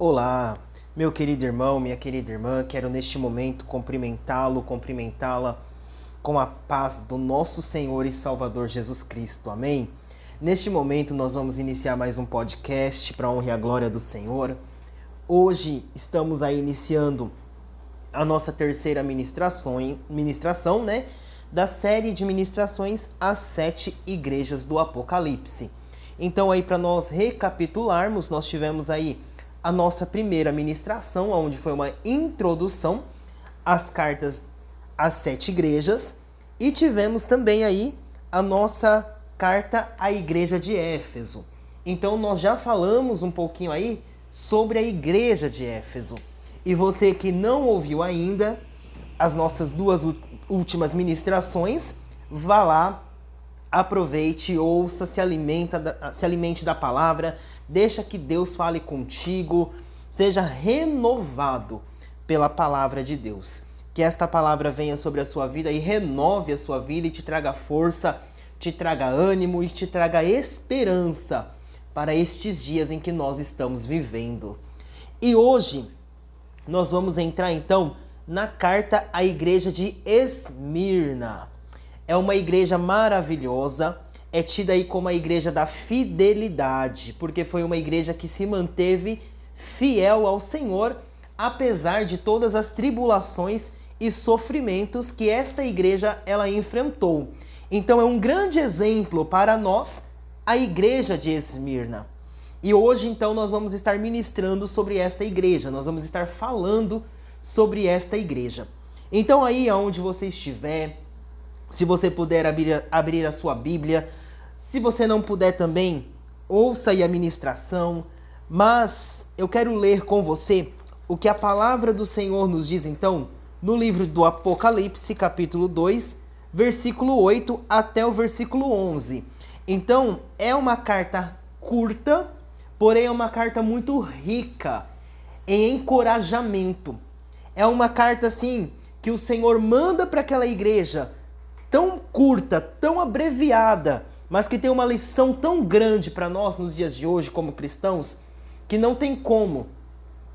Olá, meu querido irmão, minha querida irmã, quero neste momento cumprimentá-lo, cumprimentá-la com a paz do nosso Senhor e Salvador Jesus Cristo. Amém? Neste momento nós vamos iniciar mais um podcast para honra e a glória do Senhor. Hoje estamos aí iniciando a nossa terceira ministração, ministração, né, da série de ministrações às sete igrejas do Apocalipse. Então aí para nós recapitularmos, nós tivemos aí a nossa primeira ministração, onde foi uma introdução às cartas às sete igrejas, e tivemos também aí a nossa carta à igreja de Éfeso. Então nós já falamos um pouquinho aí sobre a igreja de Éfeso. E você que não ouviu ainda as nossas duas últimas ministrações, vá lá, aproveite, ouça, se alimenta, se alimente da palavra, Deixa que Deus fale contigo, seja renovado pela palavra de Deus. Que esta palavra venha sobre a sua vida e renove a sua vida e te traga força, te traga ânimo e te traga esperança para estes dias em que nós estamos vivendo. E hoje nós vamos entrar então na carta à igreja de Esmirna. É uma igreja maravilhosa é tida aí como a igreja da fidelidade, porque foi uma igreja que se manteve fiel ao Senhor, apesar de todas as tribulações e sofrimentos que esta igreja ela enfrentou. Então é um grande exemplo para nós a igreja de Esmirna. E hoje então nós vamos estar ministrando sobre esta igreja, nós vamos estar falando sobre esta igreja. Então aí aonde você estiver, se você puder abrir, abrir a sua Bíblia, se você não puder também, ouça aí a ministração, mas eu quero ler com você o que a palavra do Senhor nos diz então no livro do Apocalipse, capítulo 2, versículo 8 até o versículo 11. Então, é uma carta curta, porém é uma carta muito rica em encorajamento. É uma carta assim que o Senhor manda para aquela igreja tão curta, tão abreviada, mas que tem uma lição tão grande para nós nos dias de hoje como cristãos, que não tem como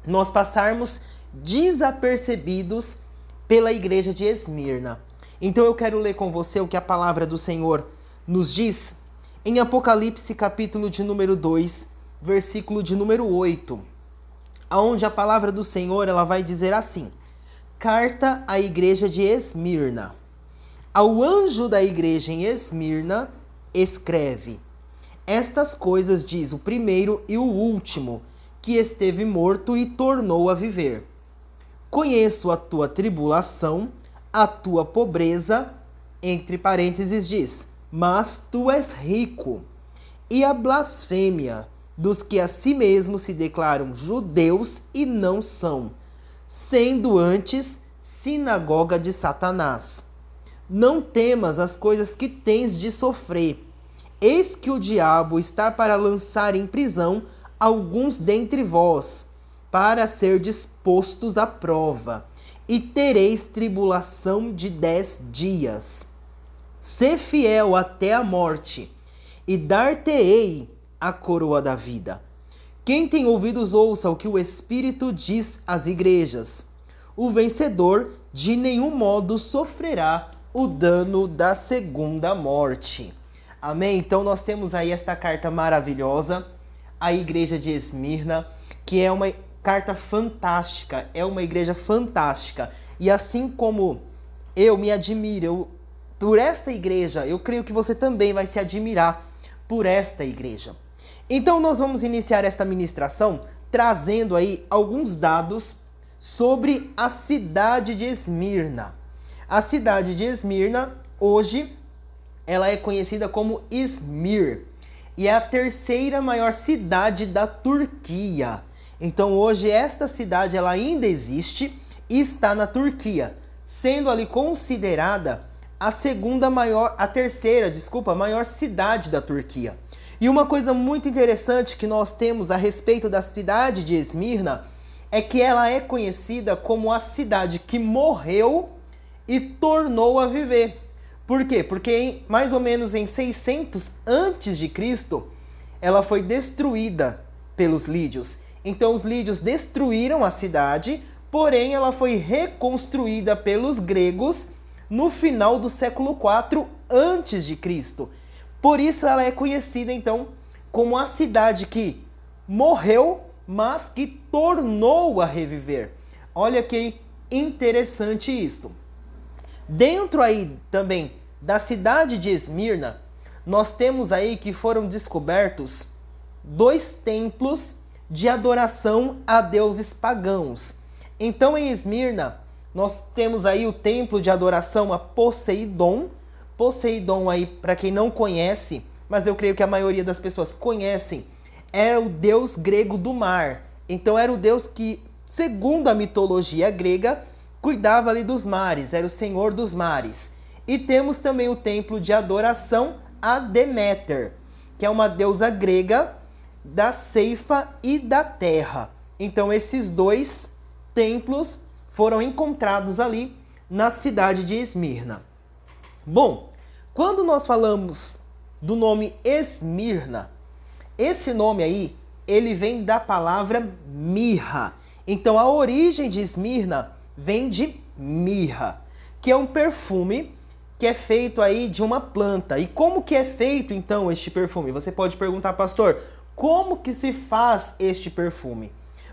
nós passarmos desapercebidos pela igreja de Esmirna. Então eu quero ler com você o que a palavra do Senhor nos diz em Apocalipse capítulo de número 2, versículo de número 8, aonde a palavra do Senhor ela vai dizer assim: Carta à igreja de Esmirna. Ao anjo da igreja em Esmirna, escreve: Estas coisas diz o primeiro e o último, que esteve morto e tornou a viver. Conheço a tua tribulação, a tua pobreza, entre parênteses diz, mas tu és rico. E a blasfêmia dos que a si mesmos se declaram judeus e não são, sendo antes sinagoga de Satanás não temas as coisas que tens de sofrer. Eis que o diabo está para lançar em prisão alguns dentre vós, para ser dispostos à prova, e tereis tribulação de dez dias. Sê fiel até a morte, e dar-te-ei a coroa da vida. Quem tem ouvidos, ouça o que o Espírito diz às igrejas. O vencedor de nenhum modo sofrerá o dano da segunda morte. Amém? Então nós temos aí esta carta maravilhosa, a igreja de Esmirna, que é uma carta fantástica, é uma igreja fantástica. E assim como eu me admiro eu, por esta igreja, eu creio que você também vai se admirar por esta igreja. Então nós vamos iniciar esta ministração trazendo aí alguns dados sobre a cidade de Esmirna. A cidade de Esmirna, hoje, ela é conhecida como Izmir e é a terceira maior cidade da Turquia. Então hoje esta cidade ela ainda existe e está na Turquia, sendo ali considerada a segunda maior, a terceira, desculpa, maior cidade da Turquia. E uma coisa muito interessante que nós temos a respeito da cidade de Esmirna é que ela é conhecida como a cidade que morreu e tornou a viver. Por quê? Porque em, mais ou menos em 600 antes de Cristo, ela foi destruída pelos lídios Então os lídios destruíram a cidade, porém ela foi reconstruída pelos gregos no final do século IV antes de Cristo. Por isso ela é conhecida então como a cidade que morreu, mas que tornou a reviver. Olha que interessante isto. Dentro aí também da cidade de Esmirna, nós temos aí que foram descobertos dois templos de adoração a deuses pagãos. Então em Esmirna, nós temos aí o templo de adoração a Poseidon, Poseidon aí, para quem não conhece, mas eu creio que a maioria das pessoas conhecem, é o deus grego do mar. Então era o deus que, segundo a mitologia grega, cuidava ali dos mares, era o senhor dos mares. E temos também o templo de adoração a Deméter, que é uma deusa grega da ceifa e da terra. Então esses dois templos foram encontrados ali na cidade de Esmirna. Bom, quando nós falamos do nome Esmirna, esse nome aí, ele vem da palavra mirra. Então a origem de Esmirna vem de mirra, que é um perfume que é feito aí de uma planta. E como que é feito então este perfume? Você pode perguntar, pastor, como que se faz este perfume?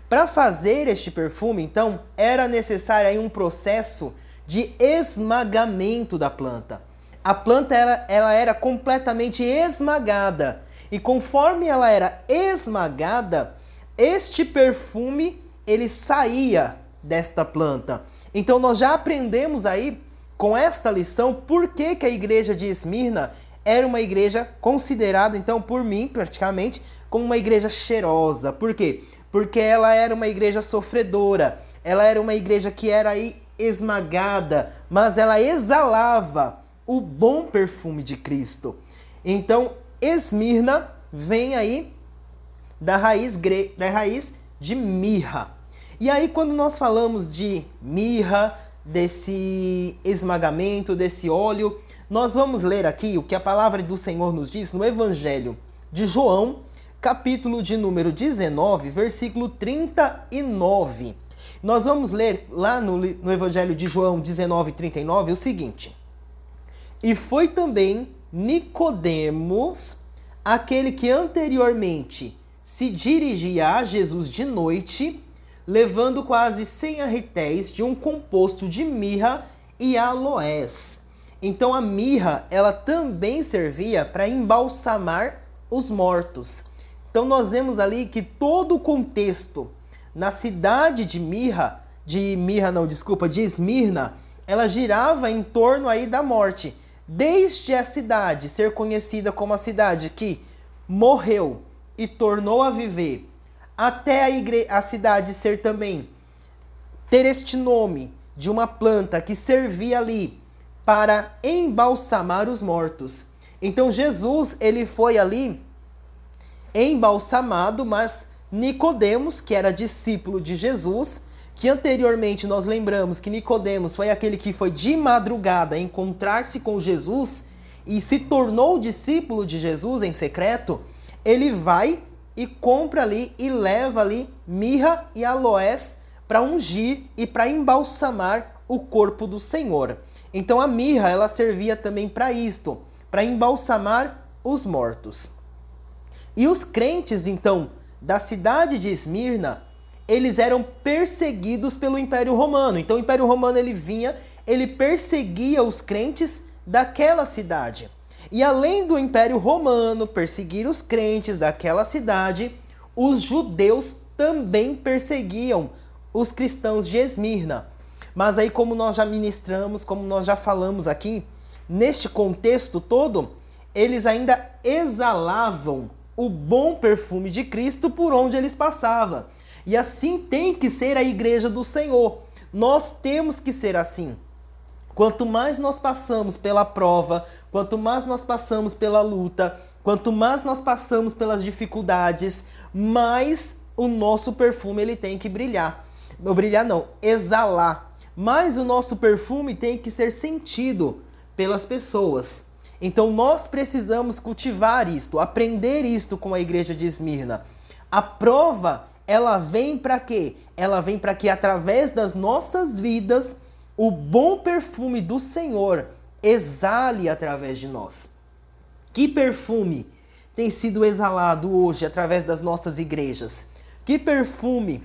Para fazer este perfume, então, era necessário aí um processo de esmagamento da planta. A planta ela, ela era completamente esmagada e conforme ela era esmagada, este perfume ele saía desta planta. Então nós já aprendemos aí com esta lição por que, que a igreja de Esmirna era uma igreja considerada então por mim praticamente como uma igreja cheirosa. Por quê? Porque ela era uma igreja sofredora. Ela era uma igreja que era aí esmagada, mas ela exalava o bom perfume de Cristo. Então, Esmirna vem aí da raiz, da raiz de mirra. E aí, quando nós falamos de mirra, desse esmagamento, desse óleo, nós vamos ler aqui o que a palavra do Senhor nos diz no Evangelho de João, capítulo de número 19, versículo 39. Nós vamos ler lá no, no Evangelho de João 19, 39 o seguinte: E foi também Nicodemos, aquele que anteriormente se dirigia a Jesus de noite, levando quase 100 arretéis de um composto de mirra e aloés. Então a mirra, ela também servia para embalsamar os mortos. Então nós vemos ali que todo o contexto na cidade de Mirra, de Mirra não, desculpa, de Esmirna, ela girava em torno aí da morte. Desde a cidade ser conhecida como a cidade que morreu e tornou a viver, até a, igre a cidade ser também ter este nome de uma planta que servia ali para embalsamar os mortos. Então Jesus, ele foi ali embalsamado, mas Nicodemos, que era discípulo de Jesus, que anteriormente nós lembramos que Nicodemos foi aquele que foi de madrugada encontrar-se com Jesus e se tornou discípulo de Jesus em secreto, ele vai e compra ali e leva ali mirra e aloés para ungir e para embalsamar o corpo do Senhor. Então a mirra ela servia também para isto, para embalsamar os mortos. E os crentes, então, da cidade de Esmirna, eles eram perseguidos pelo Império Romano. Então o Império Romano ele vinha, ele perseguia os crentes daquela cidade. E além do Império Romano perseguir os crentes daquela cidade, os judeus também perseguiam os cristãos de Esmirna. Mas aí, como nós já ministramos, como nós já falamos aqui, neste contexto todo, eles ainda exalavam o bom perfume de Cristo por onde eles passavam. E assim tem que ser a igreja do Senhor. Nós temos que ser assim. Quanto mais nós passamos pela prova, quanto mais nós passamos pela luta, quanto mais nós passamos pelas dificuldades, mais o nosso perfume ele tem que brilhar. Não brilhar não, exalar. Mais o nosso perfume tem que ser sentido pelas pessoas. Então nós precisamos cultivar isto, aprender isto com a igreja de Esmirna. A prova ela vem para quê? Ela vem para que através das nossas vidas o bom perfume do Senhor exale através de nós. Que perfume tem sido exalado hoje através das nossas igrejas? Que perfume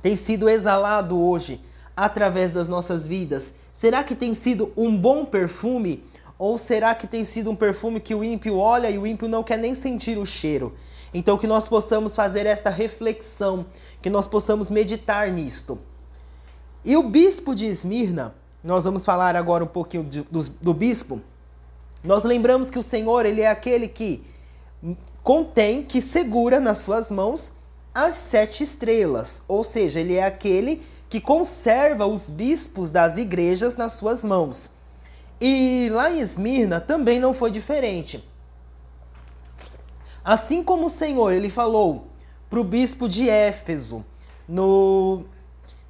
tem sido exalado hoje através das nossas vidas? Será que tem sido um bom perfume? Ou será que tem sido um perfume que o ímpio olha e o ímpio não quer nem sentir o cheiro? Então, que nós possamos fazer esta reflexão, que nós possamos meditar nisto. E o bispo de Esmirna, nós vamos falar agora um pouquinho de, do, do bispo. Nós lembramos que o Senhor, ele é aquele que contém, que segura nas suas mãos as sete estrelas, ou seja, ele é aquele que conserva os bispos das igrejas nas suas mãos. E lá em Esmirna também não foi diferente. Assim como o Senhor ele falou para o bispo de Éfeso, no,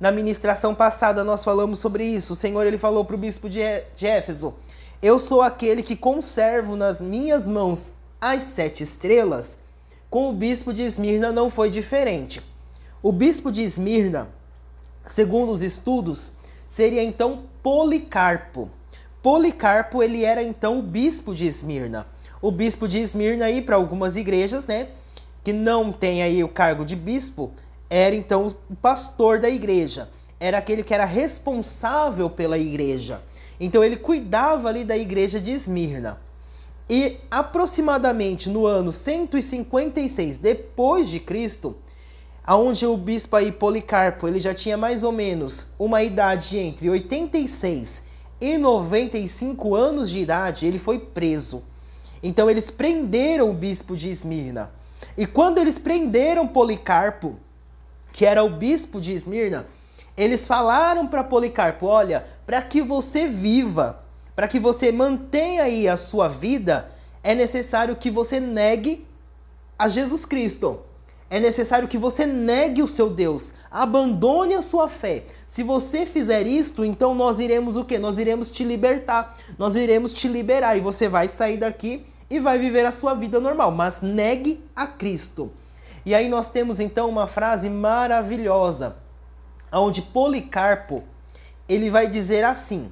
na ministração passada nós falamos sobre isso. O Senhor ele falou para o bispo de, de Éfeso: Eu sou aquele que conservo nas minhas mãos as sete estrelas. Com o bispo de Esmirna não foi diferente. O bispo de Esmirna, segundo os estudos, seria então Policarpo. Policarpo ele era então o bispo de Esmirna o bispo de Esmirna aí para algumas igrejas, né, que não tem aí o cargo de bispo, era então o pastor da igreja, era aquele que era responsável pela igreja. Então ele cuidava ali da igreja de Esmirna. E aproximadamente no ano 156 depois de Cristo, aonde o bispo aí Policarpo, ele já tinha mais ou menos uma idade entre 86 e 95 anos de idade, ele foi preso. Então eles prenderam o bispo de Esmirna. E quando eles prenderam Policarpo, que era o bispo de Esmirna, eles falaram para Policarpo: olha, para que você viva, para que você mantenha aí a sua vida, é necessário que você negue a Jesus Cristo. É necessário que você negue o seu Deus, abandone a sua fé. Se você fizer isto, então nós iremos o quê? Nós iremos te libertar, nós iremos te liberar e você vai sair daqui e vai viver a sua vida normal, mas negue a Cristo. E aí nós temos então uma frase maravilhosa, onde Policarpo, ele vai dizer assim: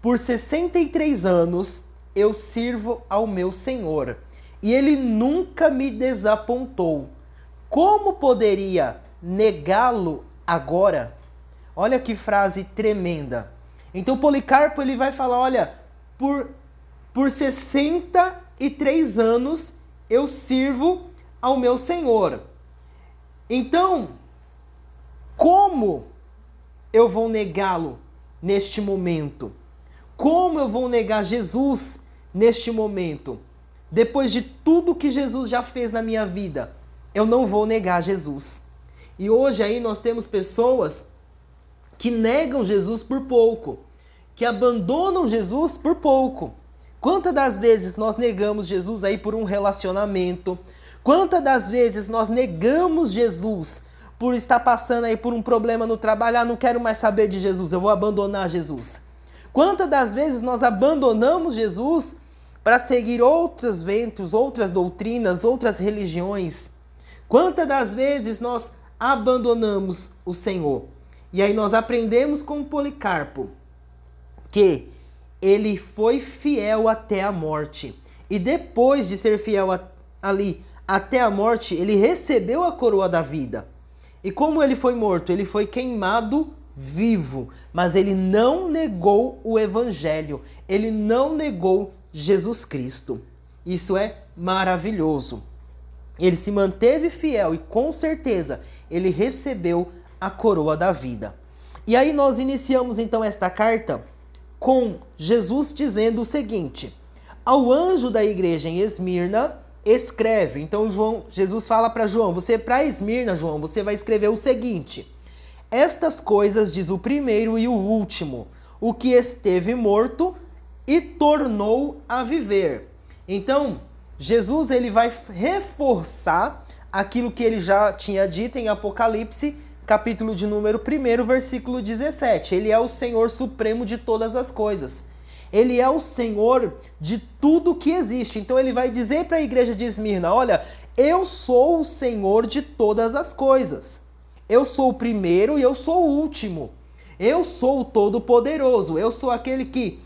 Por 63 anos eu sirvo ao meu Senhor, e ele nunca me desapontou. Como poderia negá-lo agora? Olha que frase tremenda. Então Policarpo ele vai falar, olha, por por 60 e três anos eu sirvo ao meu Senhor. Então, como eu vou negá-lo neste momento? Como eu vou negar Jesus neste momento? Depois de tudo que Jesus já fez na minha vida, eu não vou negar Jesus. E hoje aí nós temos pessoas que negam Jesus por pouco, que abandonam Jesus por pouco. Quantas das vezes nós negamos Jesus aí por um relacionamento? Quantas das vezes nós negamos Jesus por estar passando aí por um problema no trabalho? Ah, não quero mais saber de Jesus, eu vou abandonar Jesus. Quantas das vezes nós abandonamos Jesus para seguir outros ventos, outras doutrinas, outras religiões? Quantas das vezes nós abandonamos o Senhor? E aí nós aprendemos com Policarpo que ele foi fiel até a morte. E depois de ser fiel a, ali até a morte, ele recebeu a coroa da vida. E como ele foi morto? Ele foi queimado vivo, mas ele não negou o evangelho, ele não negou Jesus Cristo. Isso é maravilhoso. Ele se manteve fiel e com certeza ele recebeu a coroa da vida. E aí nós iniciamos então esta carta com Jesus dizendo o seguinte: Ao anjo da igreja em Esmirna, escreve. Então João, Jesus fala para João: Você para Esmirna, João, você vai escrever o seguinte: Estas coisas diz o primeiro e o último, o que esteve morto e tornou a viver. Então, Jesus ele vai reforçar aquilo que ele já tinha dito em Apocalipse capítulo de número 1, versículo 17. Ele é o Senhor supremo de todas as coisas. Ele é o Senhor de tudo que existe. Então ele vai dizer para a igreja de Esmirna: olha, Eu sou o Senhor de todas as coisas. Eu sou o primeiro e eu sou o último. Eu sou o Todo-Poderoso. Eu sou aquele que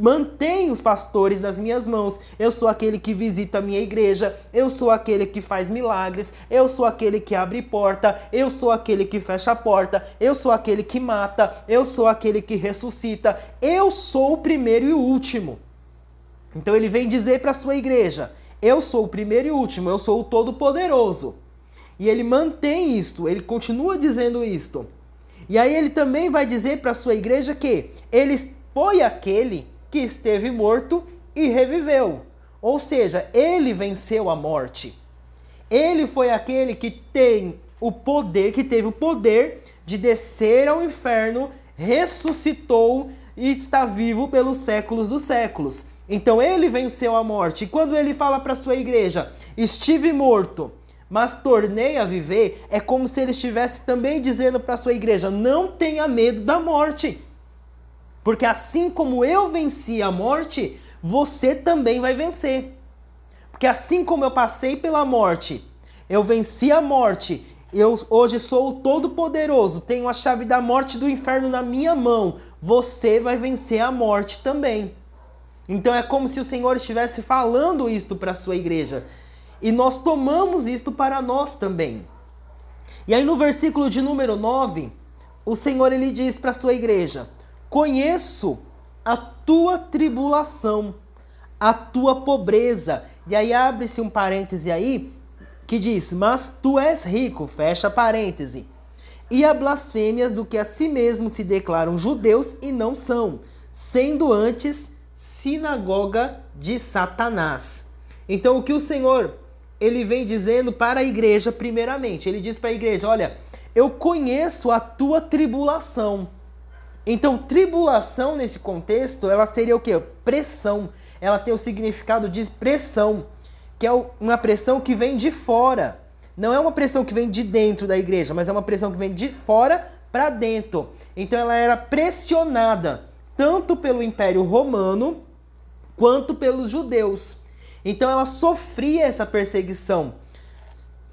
mantém os pastores nas minhas mãos. Eu sou aquele que visita a minha igreja. Eu sou aquele que faz milagres. Eu sou aquele que abre porta. Eu sou aquele que fecha a porta. Eu sou aquele que mata. Eu sou aquele que ressuscita. Eu sou o primeiro e o último. Então ele vem dizer para a sua igreja: Eu sou o primeiro e o último. Eu sou o Todo-Poderoso. E ele mantém isto. Ele continua dizendo isto. E aí ele também vai dizer para a sua igreja que ele foi aquele que esteve morto e reviveu. Ou seja, ele venceu a morte. Ele foi aquele que tem o poder, que teve o poder de descer ao inferno, ressuscitou e está vivo pelos séculos dos séculos. Então ele venceu a morte. E quando ele fala para sua igreja: "Estive morto, mas tornei a viver, é como se ele estivesse também dizendo para sua igreja: não tenha medo da morte. Porque assim como eu venci a morte, você também vai vencer. Porque assim como eu passei pela morte, eu venci a morte, eu hoje sou o Todo-Poderoso, tenho a chave da morte do inferno na minha mão, você vai vencer a morte também. Então é como se o Senhor estivesse falando isto para a sua igreja. E nós tomamos isto para nós também. E aí no versículo de número 9, o Senhor ele diz para a sua igreja: "Conheço a tua tribulação, a tua pobreza". E aí abre-se um parêntese aí que diz: "Mas tu és rico", fecha parêntese. E a blasfêmias do que a si mesmo se declaram judeus e não são, sendo antes sinagoga de Satanás. Então o que o Senhor ele vem dizendo para a igreja, primeiramente. Ele diz para a igreja: Olha, eu conheço a tua tribulação. Então, tribulação nesse contexto, ela seria o que? Pressão. Ela tem o significado de pressão, que é uma pressão que vem de fora. Não é uma pressão que vem de dentro da igreja, mas é uma pressão que vem de fora para dentro. Então, ela era pressionada tanto pelo Império Romano quanto pelos judeus. Então ela sofria essa perseguição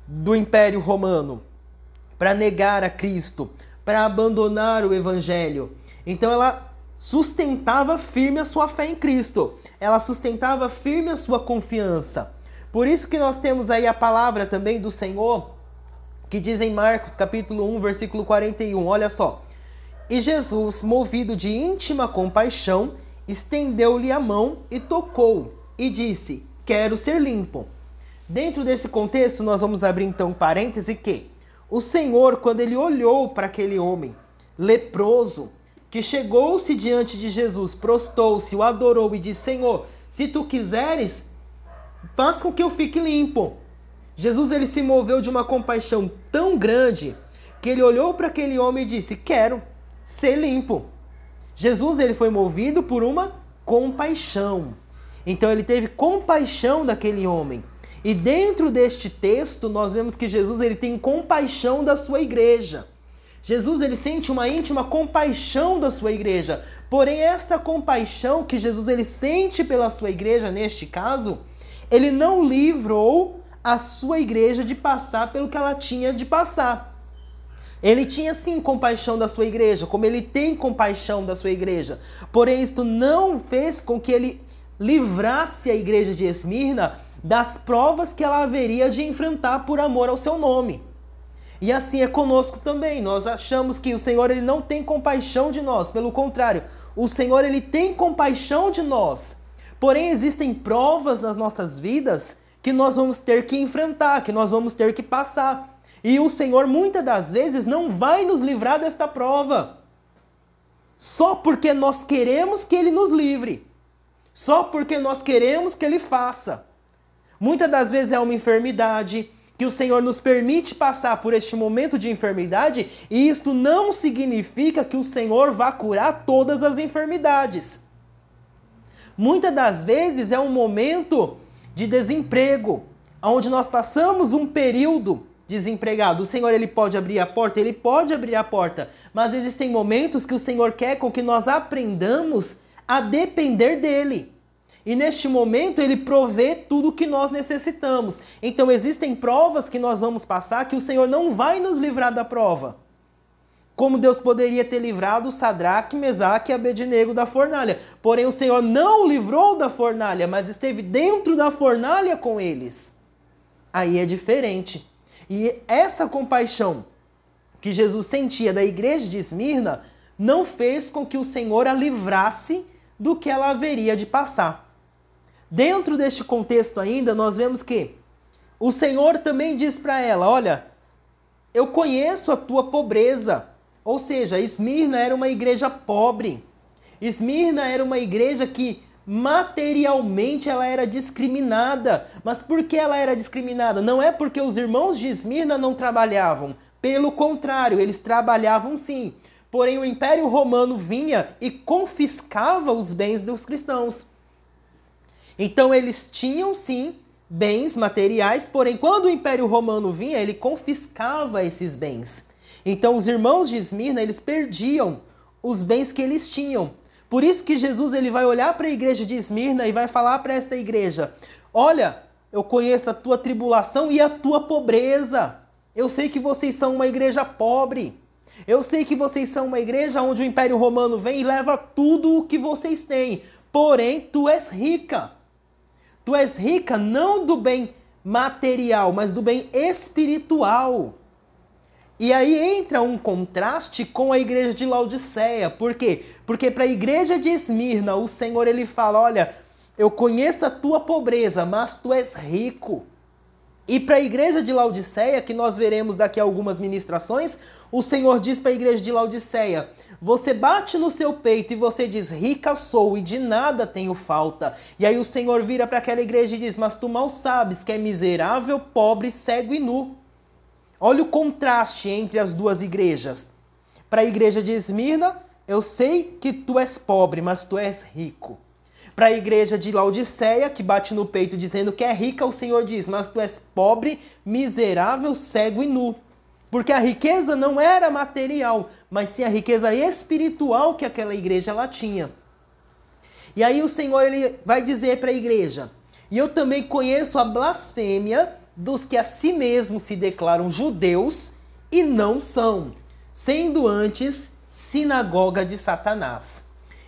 do Império Romano para negar a Cristo, para abandonar o Evangelho. Então ela sustentava firme a sua fé em Cristo, ela sustentava firme a sua confiança. Por isso que nós temos aí a palavra também do Senhor, que diz em Marcos capítulo 1, versículo 41, olha só. E Jesus, movido de íntima compaixão, estendeu-lhe a mão e tocou, e disse: quero ser limpo. Dentro desse contexto, nós vamos abrir então um parêntese que o Senhor, quando ele olhou para aquele homem leproso, que chegou-se diante de Jesus, prostou-se, o adorou e disse: Senhor, se tu quiseres, faz com que eu fique limpo. Jesus ele se moveu de uma compaixão tão grande que ele olhou para aquele homem e disse: Quero ser limpo. Jesus ele foi movido por uma compaixão. Então ele teve compaixão daquele homem. E dentro deste texto nós vemos que Jesus ele tem compaixão da sua igreja. Jesus ele sente uma íntima compaixão da sua igreja. Porém esta compaixão que Jesus ele sente pela sua igreja neste caso, ele não livrou a sua igreja de passar pelo que ela tinha de passar. Ele tinha sim compaixão da sua igreja, como ele tem compaixão da sua igreja. Porém, isto não fez com que ele livrasse a igreja de Esmirna das provas que ela haveria de enfrentar por amor ao seu nome. E assim é conosco também. Nós achamos que o Senhor ele não tem compaixão de nós, pelo contrário, o Senhor ele tem compaixão de nós. Porém existem provas nas nossas vidas que nós vamos ter que enfrentar, que nós vamos ter que passar. E o Senhor muitas das vezes não vai nos livrar desta prova. Só porque nós queremos que ele nos livre só porque nós queremos que Ele faça. Muitas das vezes é uma enfermidade que o Senhor nos permite passar por este momento de enfermidade, e isto não significa que o Senhor vá curar todas as enfermidades. Muitas das vezes é um momento de desemprego, onde nós passamos um período desempregado. O Senhor ele pode abrir a porta, ele pode abrir a porta, mas existem momentos que o Senhor quer com que nós aprendamos a depender dele. E neste momento ele provê tudo o que nós necessitamos. Então existem provas que nós vamos passar que o Senhor não vai nos livrar da prova. Como Deus poderia ter livrado Sadraque, Mesaque e Abednego da fornalha. Porém o Senhor não o livrou da fornalha, mas esteve dentro da fornalha com eles. Aí é diferente. E essa compaixão que Jesus sentia da igreja de Esmirna não fez com que o Senhor a livrasse do que ela haveria de passar. Dentro deste contexto ainda, nós vemos que o Senhor também diz para ela: Olha, eu conheço a tua pobreza. Ou seja, Esmirna era uma igreja pobre. Esmirna era uma igreja que materialmente ela era discriminada. Mas por que ela era discriminada? Não é porque os irmãos de Esmirna não trabalhavam. Pelo contrário, eles trabalhavam sim. Porém, o Império Romano vinha e confiscava os bens dos cristãos. Então eles tinham sim bens materiais, porém quando o Império Romano vinha, ele confiscava esses bens. Então os irmãos de Esmirna, eles perdiam os bens que eles tinham. Por isso que Jesus ele vai olhar para a igreja de Esmirna e vai falar para esta igreja: "Olha, eu conheço a tua tribulação e a tua pobreza. Eu sei que vocês são uma igreja pobre. Eu sei que vocês são uma igreja onde o Império Romano vem e leva tudo o que vocês têm. Porém, tu és rica. Tu és rica não do bem material, mas do bem espiritual. E aí entra um contraste com a igreja de Laodiceia. Por quê? Porque para a igreja de Esmirna, o Senhor ele fala: "Olha, eu conheço a tua pobreza, mas tu és rico". E para a igreja de Laodiceia, que nós veremos daqui a algumas ministrações, o Senhor diz para a igreja de Laodiceia: Você bate no seu peito e você diz: Rica sou e de nada tenho falta. E aí o Senhor vira para aquela igreja e diz: Mas tu mal sabes que é miserável, pobre, cego e nu. Olha o contraste entre as duas igrejas. Para a igreja de Esmirna, eu sei que tu és pobre, mas tu és rico. Para a igreja de Laodiceia, que bate no peito dizendo que é rica, o Senhor diz: Mas tu és pobre, miserável, cego e nu. Porque a riqueza não era material, mas sim a riqueza espiritual que aquela igreja ela tinha. E aí o Senhor ele vai dizer para a igreja: E eu também conheço a blasfêmia dos que a si mesmos se declaram judeus e não são, sendo antes sinagoga de Satanás.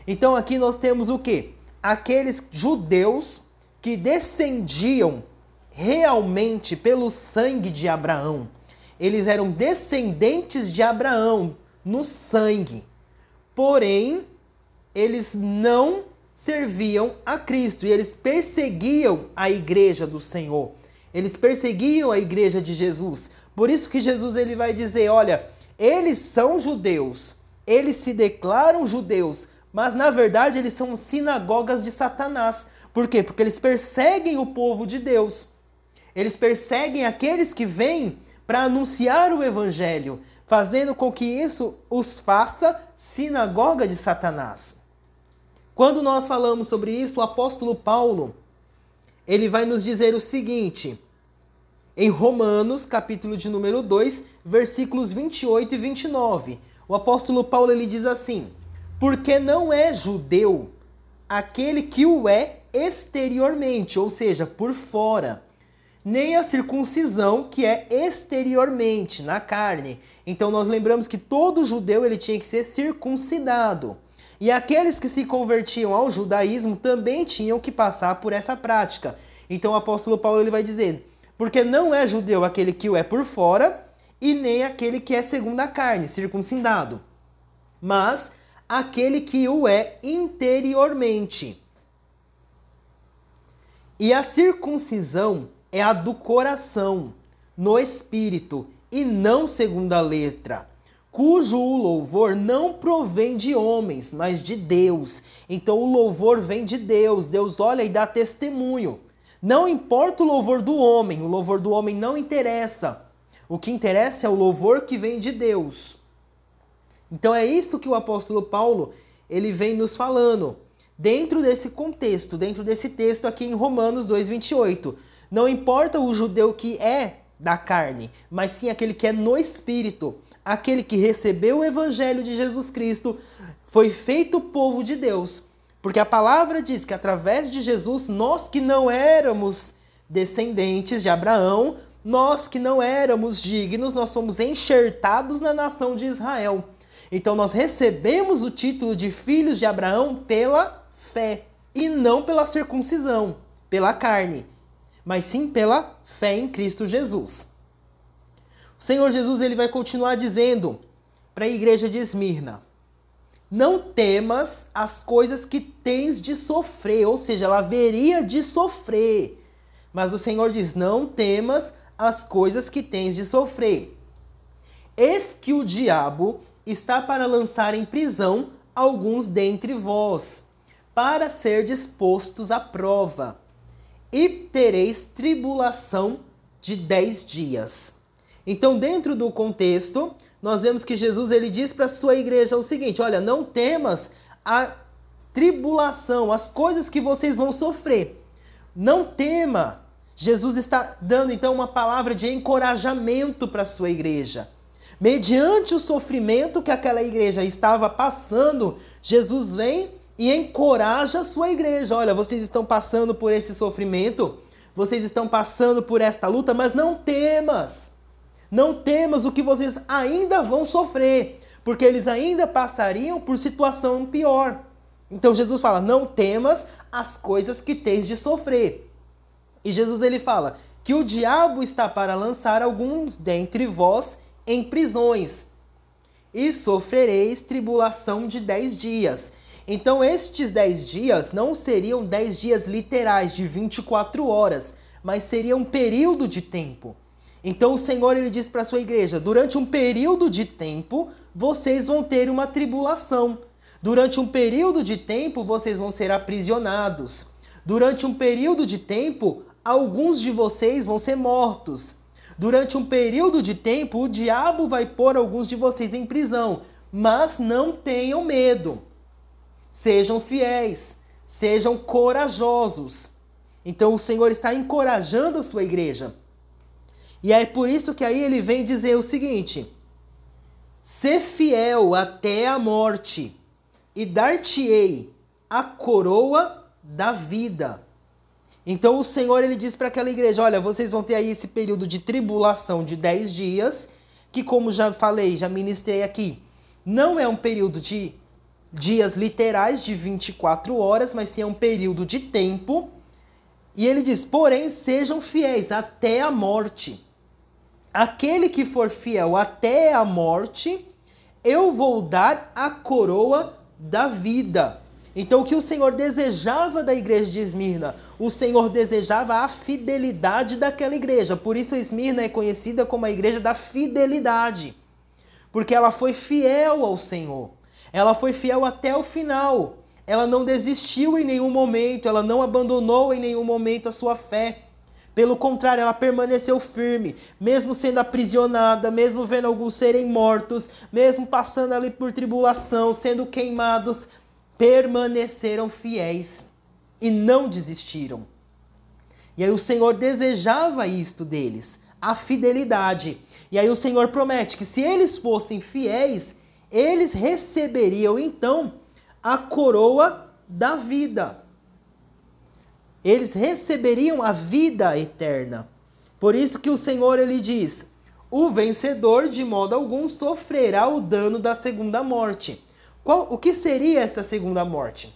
Então aqui nós temos o que? Aqueles judeus que descendiam realmente pelo sangue de Abraão. Eles eram descendentes de Abraão no sangue. Porém, eles não serviam a Cristo e eles perseguiam a igreja do Senhor. Eles perseguiam a igreja de Jesus. Por isso que Jesus ele vai dizer, olha, eles são judeus, eles se declaram judeus, mas na verdade eles são sinagogas de Satanás. Por quê? Porque eles perseguem o povo de Deus. Eles perseguem aqueles que vêm para anunciar o evangelho, fazendo com que isso os faça sinagoga de Satanás. Quando nós falamos sobre isso, o apóstolo Paulo, ele vai nos dizer o seguinte: em Romanos, capítulo de número 2, versículos 28 e 29. O apóstolo Paulo ele diz assim: porque não é judeu aquele que o é exteriormente, ou seja, por fora, nem a circuncisão que é exteriormente, na carne. Então nós lembramos que todo judeu ele tinha que ser circuncidado. E aqueles que se convertiam ao judaísmo também tinham que passar por essa prática. Então o apóstolo Paulo ele vai dizer: porque não é judeu aquele que o é por fora, e nem aquele que é segundo a carne, circuncidado. Mas aquele que o é interiormente. E a circuncisão é a do coração, no espírito, e não segundo a letra, cujo louvor não provém de homens, mas de Deus. Então o louvor vem de Deus. Deus olha e dá testemunho. Não importa o louvor do homem, o louvor do homem não interessa. O que interessa é o louvor que vem de Deus. Então é isso que o apóstolo Paulo ele vem nos falando dentro desse contexto, dentro desse texto aqui em Romanos 2:28. Não importa o judeu que é da carne, mas sim aquele que é no espírito, aquele que recebeu o evangelho de Jesus Cristo, foi feito povo de Deus, Porque a palavra diz que através de Jesus, nós que não éramos descendentes de Abraão, nós que não éramos dignos, nós fomos enxertados na nação de Israel. Então nós recebemos o título de filhos de Abraão pela fé e não pela circuncisão, pela carne, mas sim pela fé em Cristo Jesus. O Senhor Jesus ele vai continuar dizendo para a igreja de Esmirna: Não temas as coisas que tens de sofrer, ou seja, ela haveria de sofrer. Mas o Senhor diz: Não temas as coisas que tens de sofrer. Eis que o diabo está para lançar em prisão alguns dentre vós, para ser dispostos à prova, e tereis tribulação de dez dias. Então, dentro do contexto, nós vemos que Jesus ele diz para a sua igreja o seguinte: olha, não temas a tribulação, as coisas que vocês vão sofrer. Não tema Jesus está dando então uma palavra de encorajamento para a sua igreja. Mediante o sofrimento que aquela igreja estava passando, Jesus vem e encoraja a sua igreja. Olha, vocês estão passando por esse sofrimento, vocês estão passando por esta luta, mas não temas. Não temas o que vocês ainda vão sofrer, porque eles ainda passariam por situação pior. Então Jesus fala: "Não temas as coisas que tens de sofrer". E Jesus ele fala que o diabo está para lançar alguns dentre vós em prisões e sofrereis tribulação de dez dias. Então, estes dez dias não seriam dez dias literais de 24 horas, mas seria um período de tempo. Então, o Senhor ele diz para a sua igreja: durante um período de tempo, vocês vão ter uma tribulação. Durante um período de tempo, vocês vão ser aprisionados. Durante um período de tempo, alguns de vocês vão ser mortos. Durante um período de tempo, o diabo vai pôr alguns de vocês em prisão. Mas não tenham medo. Sejam fiéis, sejam corajosos. Então o Senhor está encorajando a sua igreja. E é por isso que aí ele vem dizer o seguinte: Ser fiel até a morte, e dar-te-ei a coroa da vida. Então o Senhor ele diz para aquela igreja: olha, vocês vão ter aí esse período de tribulação de 10 dias, que, como já falei, já ministrei aqui, não é um período de dias literais de 24 horas, mas sim é um período de tempo. E ele diz: porém, sejam fiéis até a morte. Aquele que for fiel até a morte, eu vou dar a coroa da vida. Então, o que o Senhor desejava da igreja de Esmirna? O Senhor desejava a fidelidade daquela igreja. Por isso, Esmirna é conhecida como a igreja da fidelidade. Porque ela foi fiel ao Senhor. Ela foi fiel até o final. Ela não desistiu em nenhum momento. Ela não abandonou em nenhum momento a sua fé. Pelo contrário, ela permaneceu firme, mesmo sendo aprisionada, mesmo vendo alguns serem mortos, mesmo passando ali por tribulação, sendo queimados, permaneceram fiéis e não desistiram. E aí o Senhor desejava isto deles, a fidelidade. E aí o Senhor promete que se eles fossem fiéis, eles receberiam então a coroa da vida. Eles receberiam a vida eterna. Por isso que o Senhor ele diz: "O vencedor de modo algum sofrerá o dano da segunda morte". Qual, o que seria esta segunda morte?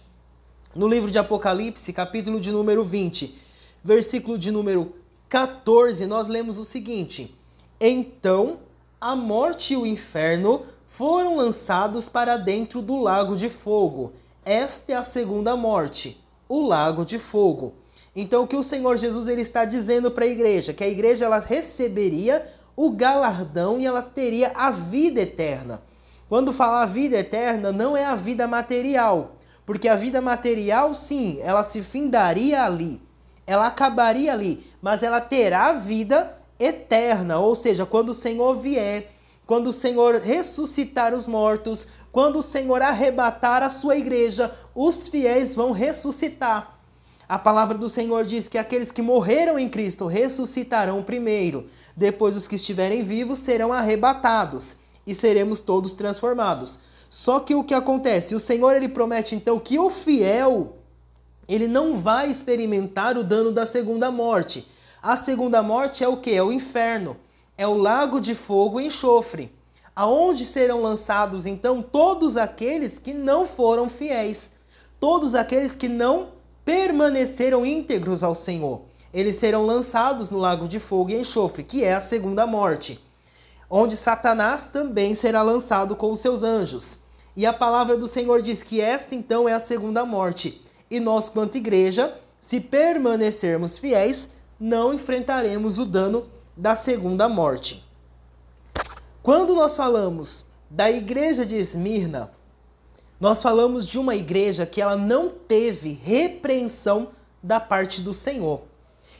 No livro de Apocalipse, capítulo de número 20, versículo de número 14, nós lemos o seguinte: Então a morte e o inferno foram lançados para dentro do lago de fogo. Esta é a segunda morte, o lago de fogo. Então o que o Senhor Jesus ele está dizendo para a igreja, que a igreja ela receberia o galardão e ela teria a vida eterna. Quando falar vida eterna, não é a vida material, porque a vida material, sim, ela se findaria ali, ela acabaria ali, mas ela terá vida eterna, ou seja, quando o Senhor vier, quando o Senhor ressuscitar os mortos, quando o Senhor arrebatar a sua igreja, os fiéis vão ressuscitar. A palavra do Senhor diz que aqueles que morreram em Cristo ressuscitarão primeiro, depois os que estiverem vivos serão arrebatados e seremos todos transformados. Só que o que acontece? O Senhor ele promete então que o fiel ele não vai experimentar o dano da segunda morte. A segunda morte é o que? É o inferno. É o lago de fogo e enxofre. Aonde serão lançados então todos aqueles que não foram fiéis, todos aqueles que não permaneceram íntegros ao Senhor. Eles serão lançados no lago de fogo e enxofre, que é a segunda morte, onde Satanás também será lançado com os seus anjos. E a palavra do Senhor diz que esta então é a segunda morte. E nós, quanto igreja, se permanecermos fiéis, não enfrentaremos o dano da segunda morte. Quando nós falamos da igreja de Esmirna, nós falamos de uma igreja que ela não teve repreensão da parte do Senhor.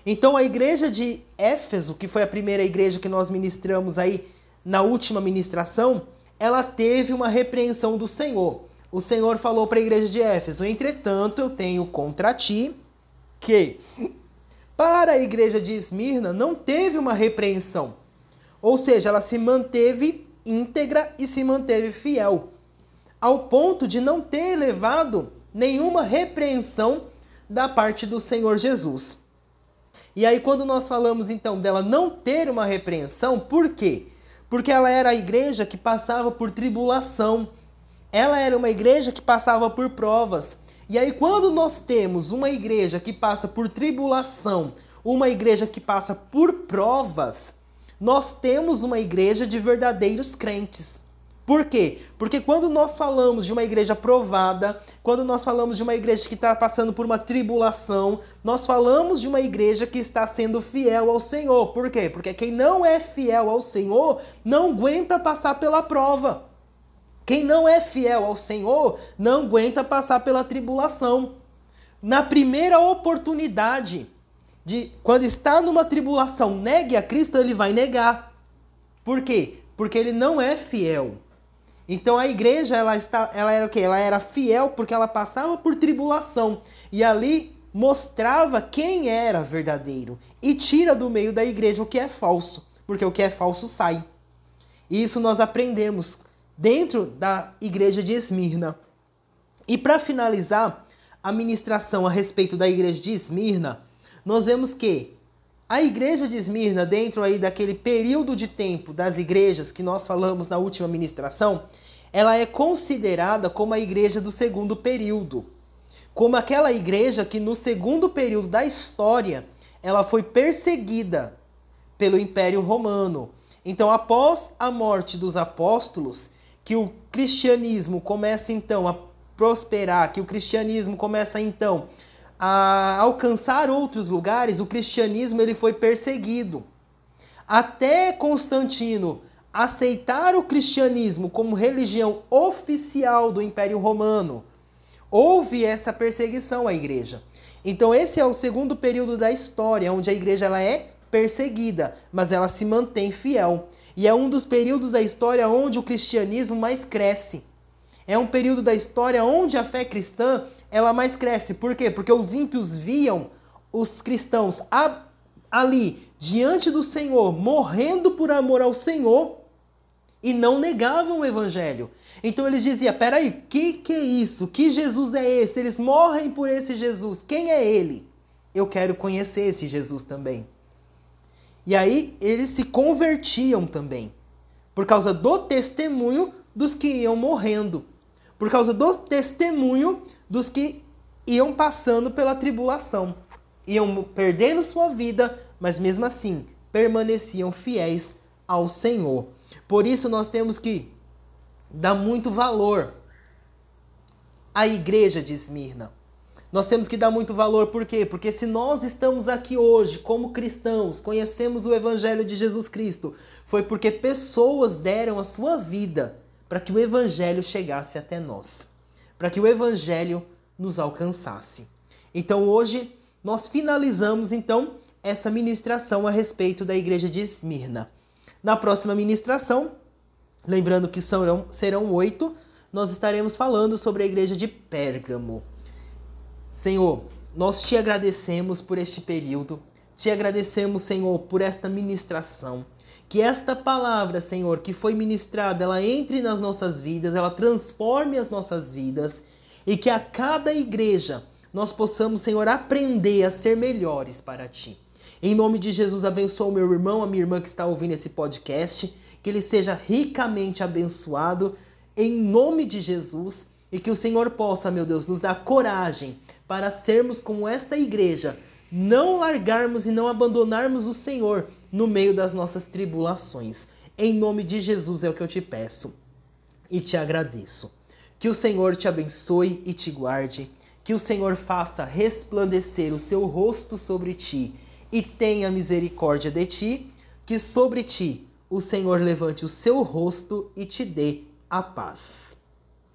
Então a igreja de Éfeso, que foi a primeira igreja que nós ministramos aí na última ministração, ela teve uma repreensão do Senhor. O Senhor falou para a igreja de Éfeso: "Entretanto, eu tenho contra ti que para a igreja de Esmirna não teve uma repreensão. Ou seja, ela se manteve íntegra e se manteve fiel ao ponto de não ter levado nenhuma repreensão da parte do Senhor Jesus. E aí, quando nós falamos então dela não ter uma repreensão, por quê? Porque ela era a igreja que passava por tribulação, ela era uma igreja que passava por provas. E aí, quando nós temos uma igreja que passa por tribulação, uma igreja que passa por provas, nós temos uma igreja de verdadeiros crentes. Por quê? Porque quando nós falamos de uma igreja provada, quando nós falamos de uma igreja que está passando por uma tribulação, nós falamos de uma igreja que está sendo fiel ao Senhor. Por quê? Porque quem não é fiel ao Senhor não aguenta passar pela prova. Quem não é fiel ao Senhor não aguenta passar pela tribulação. Na primeira oportunidade de quando está numa tribulação, negue a Cristo, ele vai negar. Por quê? Porque ele não é fiel. Então a igreja ela está, ela era o quê? Ela era fiel porque ela passava por tribulação e ali mostrava quem era verdadeiro e tira do meio da igreja o que é falso, porque o que é falso sai. E isso nós aprendemos dentro da igreja de Esmirna. E para finalizar a ministração a respeito da igreja de Esmirna, nós vemos que a igreja de Esmirna, dentro aí daquele período de tempo das igrejas que nós falamos na última ministração, ela é considerada como a igreja do segundo período. Como aquela igreja que no segundo período da história, ela foi perseguida pelo Império Romano. Então, após a morte dos apóstolos, que o cristianismo começa então a prosperar, que o cristianismo começa então a alcançar outros lugares, o cristianismo ele foi perseguido. Até Constantino aceitar o cristianismo como religião oficial do Império Romano, houve essa perseguição à igreja. Então esse é o segundo período da história onde a igreja ela é perseguida, mas ela se mantém fiel. E é um dos períodos da história onde o cristianismo mais cresce. É um período da história onde a fé cristã ela mais cresce. Por quê? Porque os ímpios viam os cristãos ali diante do Senhor, morrendo por amor ao Senhor e não negavam o evangelho. Então eles diziam: peraí, que que é isso? Que Jesus é esse? Eles morrem por esse Jesus. Quem é ele? Eu quero conhecer esse Jesus também. E aí eles se convertiam também, por causa do testemunho dos que iam morrendo por causa do testemunho dos que iam passando pela tribulação. Iam perdendo sua vida, mas mesmo assim permaneciam fiéis ao Senhor. Por isso nós temos que dar muito valor à igreja de Esmirna. Nós temos que dar muito valor, por quê? Porque se nós estamos aqui hoje como cristãos, conhecemos o Evangelho de Jesus Cristo, foi porque pessoas deram a sua vida para que o evangelho chegasse até nós, para que o evangelho nos alcançasse. Então hoje nós finalizamos então essa ministração a respeito da igreja de Esmirna. Na próxima ministração, lembrando que serão, serão oito, nós estaremos falando sobre a igreja de Pérgamo. Senhor, nós te agradecemos por este período, te agradecemos, Senhor, por esta ministração. Que esta palavra, Senhor, que foi ministrada, ela entre nas nossas vidas, ela transforme as nossas vidas e que a cada igreja nós possamos, Senhor, aprender a ser melhores para ti. Em nome de Jesus, abençoa o meu irmão, a minha irmã que está ouvindo esse podcast, que ele seja ricamente abençoado, em nome de Jesus, e que o Senhor possa, meu Deus, nos dar coragem para sermos como esta igreja, não largarmos e não abandonarmos o Senhor no meio das nossas tribulações. Em nome de Jesus é o que eu te peço e te agradeço. Que o Senhor te abençoe e te guarde, que o Senhor faça resplandecer o seu rosto sobre ti e tenha misericórdia de ti, que sobre ti o Senhor levante o seu rosto e te dê a paz.